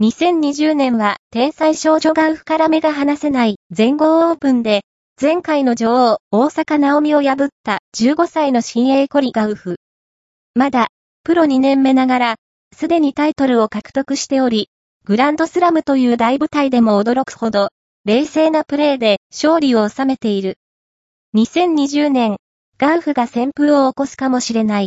2020年は天才少女ガウフから目が離せない全豪オープンで、前回の女王、大阪直美を破った15歳の新鋭コリガウフ。まだ、プロ2年目ながら、すでにタイトルを獲得しており、グランドスラムという大舞台でも驚くほど、冷静なプレーで勝利を収めている。2020年、ガウフが旋風を起こすかもしれない